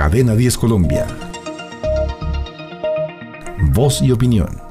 Cadena 10 Colombia. Voz y opinión.